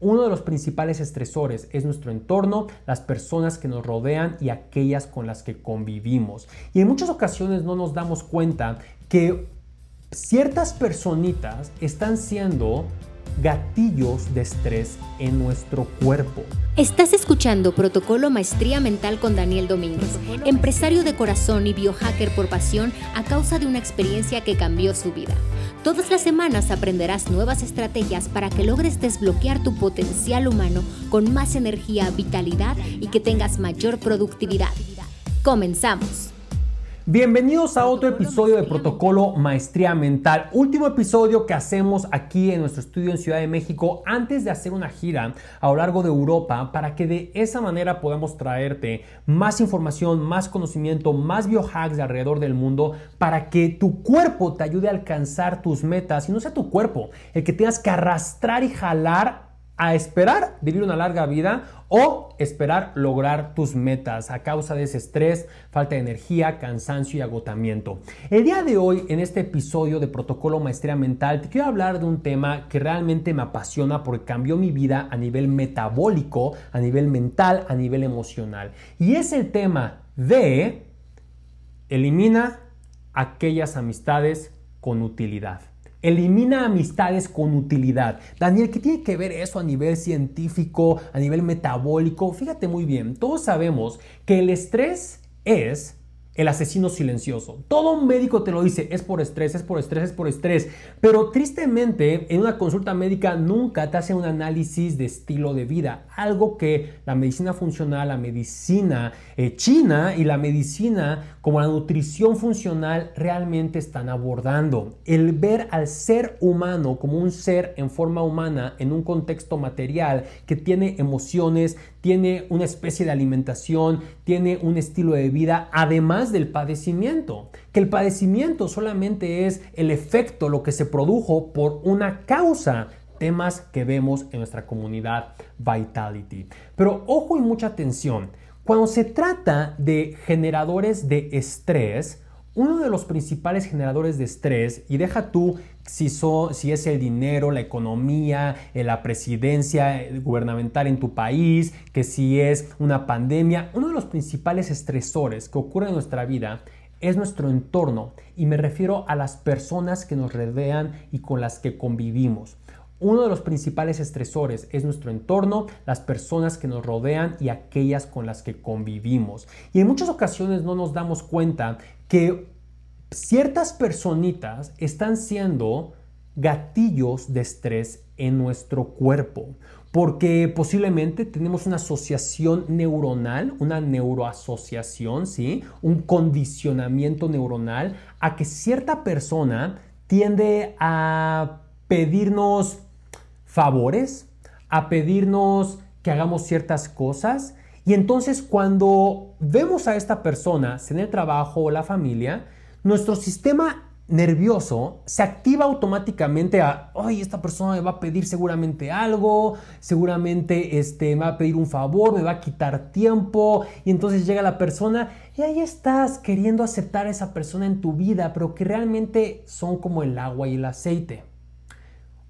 Uno de los principales estresores es nuestro entorno, las personas que nos rodean y aquellas con las que convivimos. Y en muchas ocasiones no nos damos cuenta que ciertas personitas están siendo gatillos de estrés en nuestro cuerpo. Estás escuchando Protocolo Maestría Mental con Daniel Domínguez, empresario de corazón y biohacker por pasión a causa de una experiencia que cambió su vida. Todas las semanas aprenderás nuevas estrategias para que logres desbloquear tu potencial humano con más energía, vitalidad y que tengas mayor productividad. Comenzamos. Bienvenidos a otro episodio de Protocolo Maestría Mental. Último episodio que hacemos aquí en nuestro estudio en Ciudad de México antes de hacer una gira a lo largo de Europa para que de esa manera podamos traerte más información, más conocimiento, más biohacks de alrededor del mundo para que tu cuerpo te ayude a alcanzar tus metas y no sea tu cuerpo el que tengas que arrastrar y jalar a esperar vivir una larga vida o esperar lograr tus metas a causa de ese estrés, falta de energía, cansancio y agotamiento. El día de hoy, en este episodio de Protocolo Maestría Mental, te quiero hablar de un tema que realmente me apasiona porque cambió mi vida a nivel metabólico, a nivel mental, a nivel emocional. Y es el tema de elimina aquellas amistades con utilidad. Elimina amistades con utilidad. Daniel, ¿qué tiene que ver eso a nivel científico, a nivel metabólico? Fíjate muy bien, todos sabemos que el estrés es el asesino silencioso. Todo médico te lo dice, es por estrés, es por estrés, es por estrés. Pero tristemente, en una consulta médica nunca te hace un análisis de estilo de vida. Algo que la medicina funcional, la medicina eh, china y la medicina como la nutrición funcional realmente están abordando. El ver al ser humano como un ser en forma humana en un contexto material que tiene emociones, tiene una especie de alimentación, tiene un estilo de vida, además del padecimiento. Que el padecimiento solamente es el efecto, lo que se produjo por una causa temas que vemos en nuestra comunidad Vitality. Pero ojo y mucha atención, cuando se trata de generadores de estrés, uno de los principales generadores de estrés, y deja tú si, es el dinero, la economía, eh, la presidencia eh, gubernamental en tu país, que si es una pandemia, uno de los principales estresores que ocurre en nuestra vida es nuestro entorno y me refiero a las personas que nos rodean y con las que convivimos. Uno de los principales estresores es nuestro entorno, las personas que nos rodean y aquellas con las que convivimos. Y en muchas ocasiones no nos damos cuenta que ciertas personitas están siendo gatillos de estrés en nuestro cuerpo, porque posiblemente tenemos una asociación neuronal, una neuroasociación, ¿sí? Un condicionamiento neuronal a que cierta persona tiende a pedirnos favores, a pedirnos que hagamos ciertas cosas. Y entonces cuando vemos a esta persona en el trabajo o la familia, nuestro sistema nervioso se activa automáticamente a, ay, esta persona me va a pedir seguramente algo, seguramente este, me va a pedir un favor, me va a quitar tiempo, y entonces llega la persona y ahí estás queriendo aceptar a esa persona en tu vida, pero que realmente son como el agua y el aceite.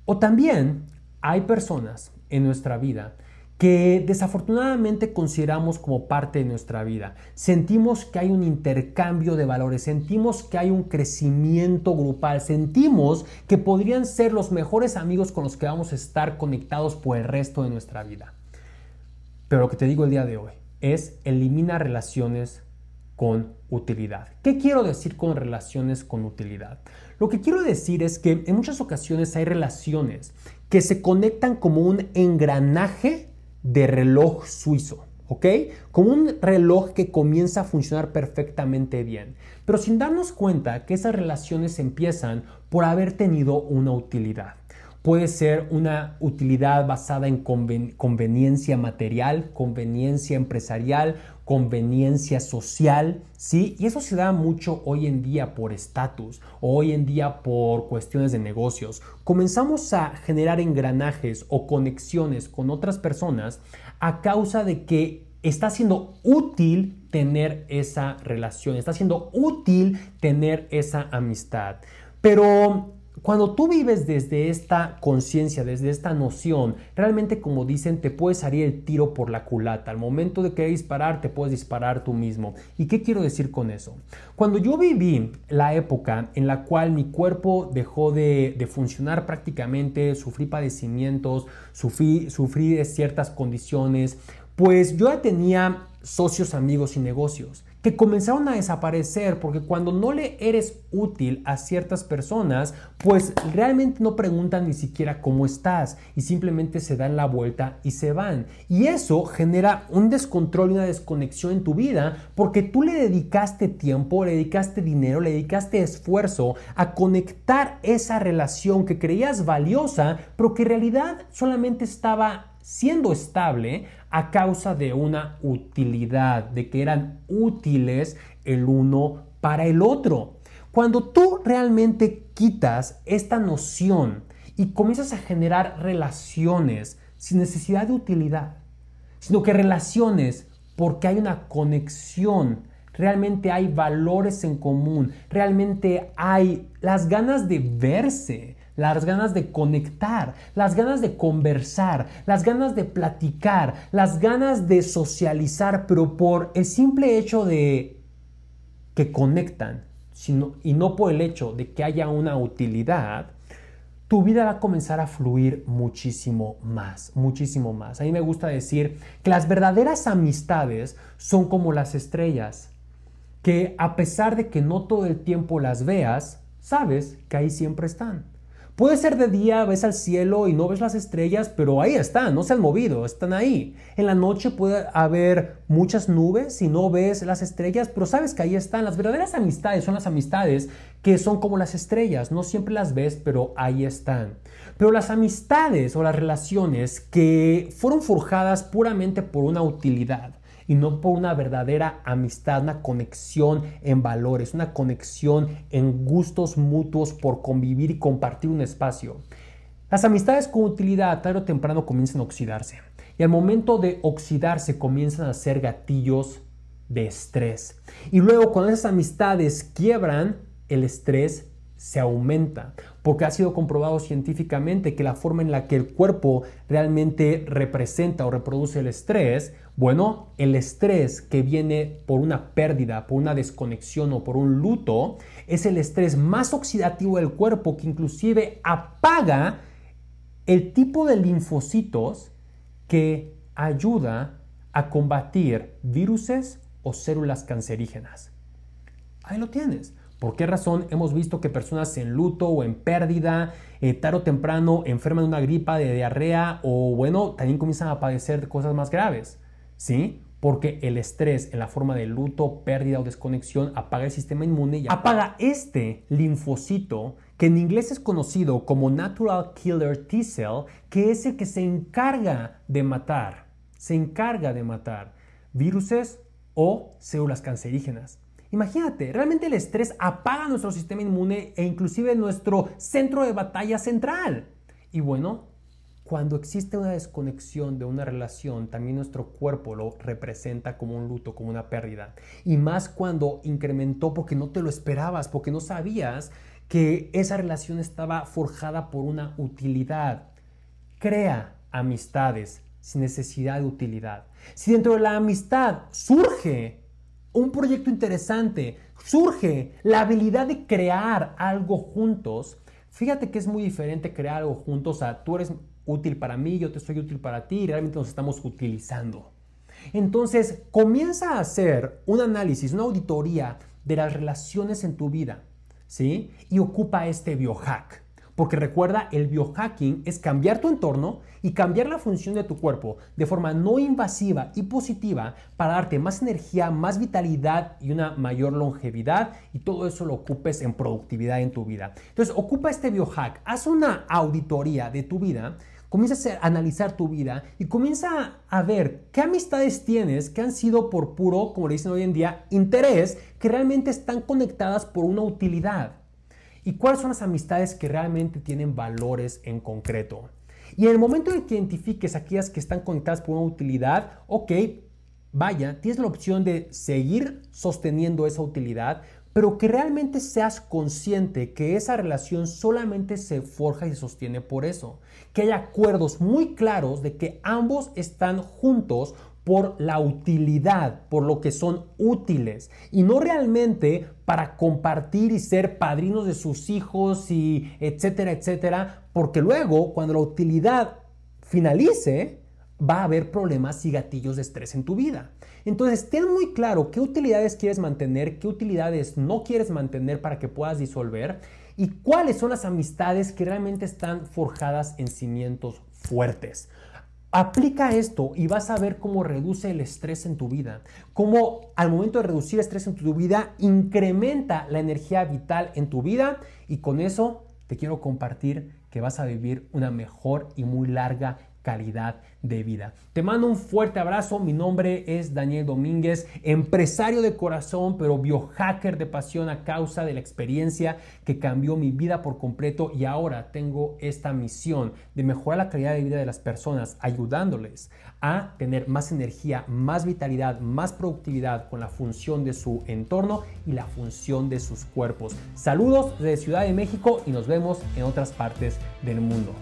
O también hay personas en nuestra vida que desafortunadamente consideramos como parte de nuestra vida. Sentimos que hay un intercambio de valores, sentimos que hay un crecimiento grupal, sentimos que podrían ser los mejores amigos con los que vamos a estar conectados por el resto de nuestra vida. Pero lo que te digo el día de hoy es elimina relaciones con utilidad. ¿Qué quiero decir con relaciones con utilidad? Lo que quiero decir es que en muchas ocasiones hay relaciones que se conectan como un engranaje de reloj suizo. ¿ok? Como un reloj que comienza a funcionar perfectamente bien, pero sin darnos cuenta que esas relaciones empiezan por haber tenido una utilidad. Puede ser una utilidad basada en conveniencia material, conveniencia empresarial, conveniencia social, ¿sí? Y eso se da mucho hoy en día por estatus, hoy en día por cuestiones de negocios. Comenzamos a generar engranajes o conexiones con otras personas a causa de que está siendo útil tener esa relación, está siendo útil tener esa amistad. Pero cuando tú vives desde esta conciencia, desde esta noción, realmente como dicen, te puede salir el tiro por la culata. Al momento de querer disparar, te puedes disparar tú mismo. ¿Y qué quiero decir con eso? Cuando yo viví la época en la cual mi cuerpo dejó de, funcionar prácticamente, sufrí padecimientos, sufrí, de ciertas condiciones, pues yo tenía socios, amigos y negocios comenzaron a desaparecer porque cuando no le eres útil a ciertas personas, pues realmente no preguntan ni siquiera cómo estás y simplemente se dan la vuelta y se van. Y eso genera un descontrol y una desconexión en tu vida porque tú le dedicaste tiempo, le dedicaste dinero, le dedicaste esfuerzo a conectar esa relación que creías valiosa, pero que en realidad solamente estaba siendo estable a causa de una utilidad, de que eran útiles el uno para el otro. Cuando tú realmente quitas esta noción y comienzas a generar relaciones sin necesidad de utilidad, sino que relaciones porque hay una conexión, realmente hay valores en común, realmente hay las ganas de verse, las ganas de conectar, las ganas de conversar, las ganas de platicar, las ganas de socializar, pero por el simple hecho de que conectan sino, y no por el hecho de que haya una utilidad, tu vida va a comenzar a fluir muchísimo más, muchísimo más. A mí me gusta decir que las verdaderas amistades son como las estrellas, que a pesar de que no todo el tiempo las veas, sabes que ahí siempre están. Puede ser de día, ves al cielo y no ves las estrellas, pero ahí están, no se han movido, están ahí. En la noche puede haber muchas nubes y no ves las estrellas, pero sabes que ahí están. Las verdaderas amistades son las amistades que son como las estrellas, no siempre las ves, pero ahí están. Pero las amistades o las relaciones que fueron forjadas puramente por una utilidad, y no por una verdadera amistad, una conexión en valores, una conexión en gustos mutuos por convivir y compartir un espacio. Las amistades con utilidad tarde o temprano comienzan a oxidarse y al momento de oxidarse comienzan a ser gatillos de estrés. Y luego cuando esas amistades quiebran, el estrés se aumenta, porque ha sido comprobado científicamente que la forma en la que el cuerpo realmente representa o reproduce el estrés, bueno, el estrés que viene por una pérdida, por una desconexión o por un luto, es el estrés más oxidativo del cuerpo que inclusive apaga el tipo de linfocitos que ayuda a combatir viruses o células cancerígenas. Ahí lo tienes. ¿Por qué razón hemos visto que personas en luto o en pérdida, eh, tarde o temprano, enferman de una gripa, de diarrea o bueno, también comienzan a padecer cosas más graves? ¿Sí? Porque el estrés en la forma de luto, pérdida o desconexión apaga el sistema inmune y apaga este linfocito que en inglés es conocido como Natural Killer T Cell, que es el que se encarga de matar, se encarga de matar viruses o células cancerígenas. Imagínate, realmente el estrés apaga nuestro sistema inmune e inclusive nuestro centro de batalla central. Y bueno, cuando existe una desconexión de una relación, también nuestro cuerpo lo representa como un luto, como una pérdida. Y más cuando incrementó porque no te lo esperabas, porque no sabías que esa relación estaba forjada por una utilidad. Crea amistades sin necesidad de utilidad. Si dentro de la amistad surge un proyecto interesante, surge la habilidad de crear algo juntos, fíjate que es muy diferente crear algo juntos a tú eres útil para mí, yo te soy útil para ti y realmente nos estamos utilizando. Entonces, comienza a hacer un análisis, una auditoría de las relaciones en tu vida, ¿sí? Y ocupa este biohack. Porque recuerda, el biohacking es cambiar tu entorno y cambiar la función de tu cuerpo de forma no invasiva y positiva para darte más energía, más vitalidad y una mayor longevidad y todo eso lo ocupes en productividad en tu vida. Entonces, ocupa este biohack, haz una auditoría de tu vida comienza a analizar tu vida y comienza a ver qué amistades tienes que han sido por puro, como le dicen hoy en día, interés, que realmente están conectadas por una utilidad y cuáles son las amistades que realmente tienen valores en concreto. Y en el momento en que identifiques aquellas que están conectadas por una utilidad, ok, vaya, tienes la opción de seguir sosteniendo esa utilidad, pero que realmente seas consciente que esa relación solamente se forja y se sostiene por eso. Que haya acuerdos muy claros de que ambos están juntos por la utilidad, por lo que son útiles y no realmente para compartir y ser padrinos de sus hijos y etcétera, etcétera, porque luego cuando la utilidad finalice, va a haber problemas y gatillos de estrés en tu vida. Entonces, ten muy claro qué utilidades quieres mantener, qué utilidades no quieres mantener para que puedas disolver y cuáles son las amistades que realmente están forjadas en cimientos fuertes. Aplica esto y vas a ver cómo reduce el estrés en tu vida, cómo al momento de reducir estrés en tu vida incrementa la energía vital en tu vida. Y con eso te quiero compartir que vas a vivir una mejor y muy larga calidad de vida. Te mando un fuerte abrazo. Mi nombre es Daniel Domínguez, empresario de corazón, pero biohacker de pasión a causa de la experiencia que cambió mi vida por completo y ahora tengo esta misión de mejorar la calidad de vida de las personas, ayudándoles a tener más energía, más vitalidad, más productividad con la función de su entorno y la función de sus cuerpos. Saludos desde Ciudad de México y nos vemos en otras partes del mundo.